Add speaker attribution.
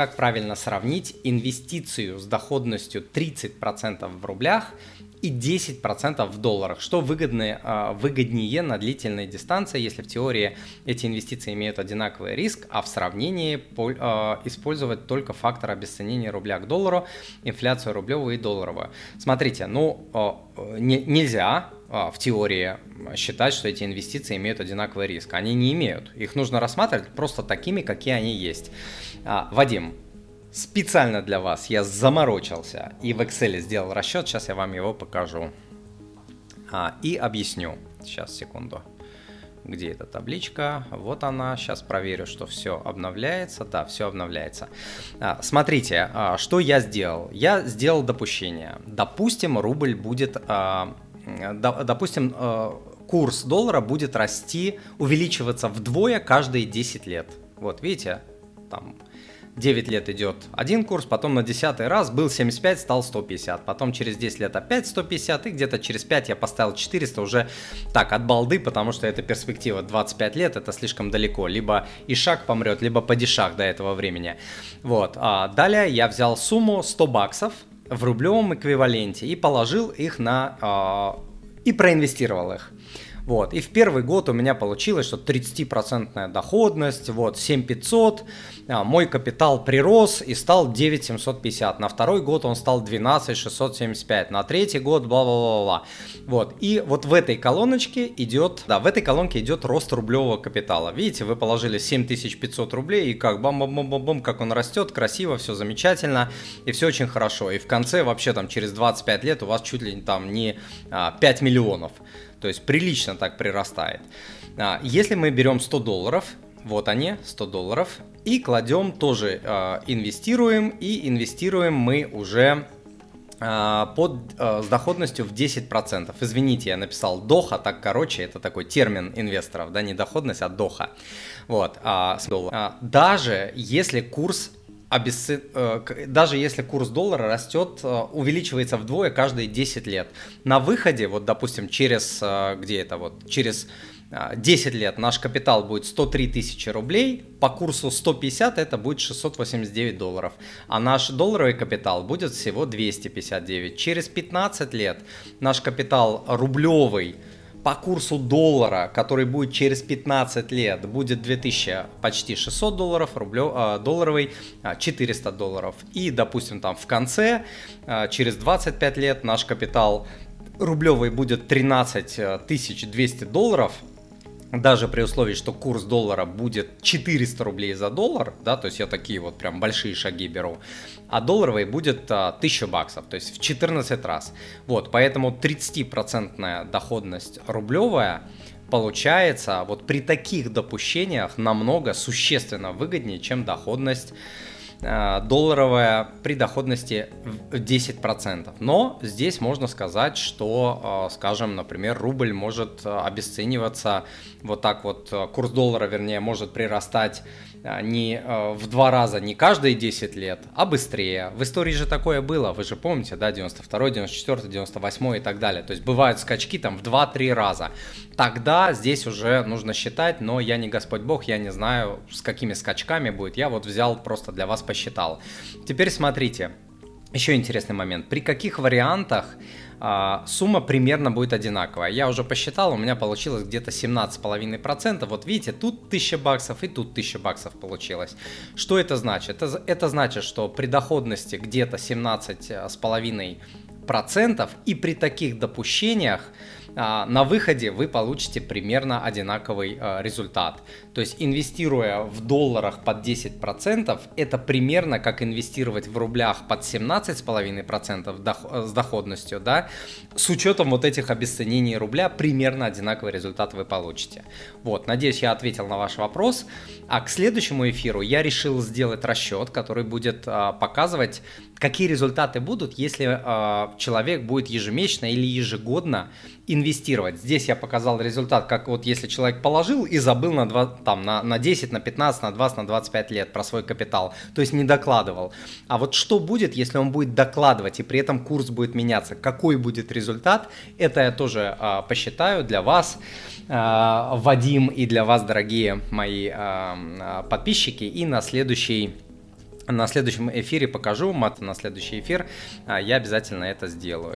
Speaker 1: как правильно сравнить инвестицию с доходностью 30% в рублях и 10% в долларах, что выгоднее, а, выгоднее на длительной дистанции, если в теории эти инвестиции имеют одинаковый риск, а в сравнении а, использовать только фактор обесценения рубля к доллару, инфляцию рублевую и долларовую. Смотрите, ну а, не, нельзя в теории считать, что эти инвестиции имеют одинаковый риск. Они не имеют. Их нужно рассматривать просто такими, какие они есть. Вадим, Специально для вас я заморочился и в Excel сделал расчет. Сейчас я вам его покажу. А, и объясню. Сейчас, секунду. Где эта табличка? Вот она. Сейчас проверю, что все обновляется. Да, все обновляется. А, смотрите, а, что я сделал. Я сделал допущение. Допустим, рубль будет... А, допустим, а, курс доллара будет расти, увеличиваться вдвое каждые 10 лет. Вот, видите? Там 9 лет идет один курс, потом на 10 раз был 75, стал 150, потом через 10 лет опять 150, и где-то через 5 я поставил 400 уже так, от балды, потому что это перспектива 25 лет, это слишком далеко, либо Ишак помрет, либо Падишах до этого времени. Вот, а далее я взял сумму 100 баксов в рублевом эквиваленте и положил их на... А, и проинвестировал их. Вот. И в первый год у меня получилось, что 30% доходность, вот, 7500, а, мой капитал прирос и стал 9750. На второй год он стал 12675, на третий год бла-бла-бла-бла. Вот. И вот в этой колоночке идет, да, в этой колонке идет рост рублевого капитала. Видите, вы положили 7500 рублей и как бам-бам-бам-бам, как он растет, красиво, все замечательно и все очень хорошо. И в конце вообще там через 25 лет у вас чуть ли там не 5 а, миллионов. То есть прилично так прирастает. А, если мы берем 100 долларов, вот они, 100 долларов, и кладем тоже, э, инвестируем, и инвестируем мы уже э, под, с доходностью в 10%. Извините, я написал доха, так короче, это такой термин инвесторов, да, не доходность, а доха. Вот, а, а, даже если курс обесцы... даже если курс доллара растет, увеличивается вдвое каждые 10 лет. На выходе, вот допустим, через, где это вот, через 10 лет наш капитал будет 103 тысячи рублей, по курсу 150 это будет 689 долларов, а наш долларовый капитал будет всего 259. Через 15 лет наш капитал рублевый по курсу доллара, который будет через 15 лет, будет 2000 почти 600 долларов, рублев, э, долларовый 400 долларов. И, допустим, там в конце, э, через 25 лет наш капитал рублевый будет 13 200 долларов, даже при условии, что курс доллара будет 400 рублей за доллар, да, то есть я такие вот прям большие шаги беру, а долларовый будет а, 1000 баксов, то есть в 14 раз. Вот, поэтому 30% доходность рублевая получается вот при таких допущениях намного существенно выгоднее, чем доходность долларовая при доходности в 10%. Но здесь можно сказать, что, э, скажем, например, рубль может э, обесцениваться вот так вот, курс доллара, вернее, может прирастать не а, в два раза, не каждые 10 лет, а быстрее. В истории же такое было, вы же помните, да, 92, 94, 98 и так далее. То есть бывают скачки там в 2-3 раза. Тогда здесь уже нужно считать, но я не Господь Бог, я не знаю, с какими скачками будет. Я вот взял, просто для вас посчитал. Теперь смотрите, еще интересный момент. При каких вариантах а, сумма примерно будет одинаковая. Я уже посчитал, у меня получилось где-то 17,5%. Вот видите, тут 1000 баксов и тут 1000 баксов получилось. Что это значит? Это, это значит, что при доходности где-то 17,5% и при таких допущениях а, на выходе вы получите примерно одинаковый а, результат. То есть инвестируя в долларах под 10%, это примерно как инвестировать в рублях под 17,5% с доходностью, да, с учетом вот этих обесценений рубля примерно одинаковый результат вы получите. Вот, надеюсь, я ответил на ваш вопрос. А к следующему эфиру я решил сделать расчет, который будет а, показывать, какие результаты будут, если а, человек будет ежемесячно или ежегодно инвестировать. Здесь я показал результат, как вот если человек положил и забыл на, 2, там, на, на 10, на 15, на 20, на 25 лет про свой капитал, то есть не докладывал. А вот что будет, если он будет докладывать и при этом курс будет меняться, какой будет результат, это я тоже а, посчитаю для вас, а, Вадим, и для вас, дорогие мои а, подписчики, и на следующий на следующем эфире покажу, мат на следующий эфир, я обязательно это сделаю.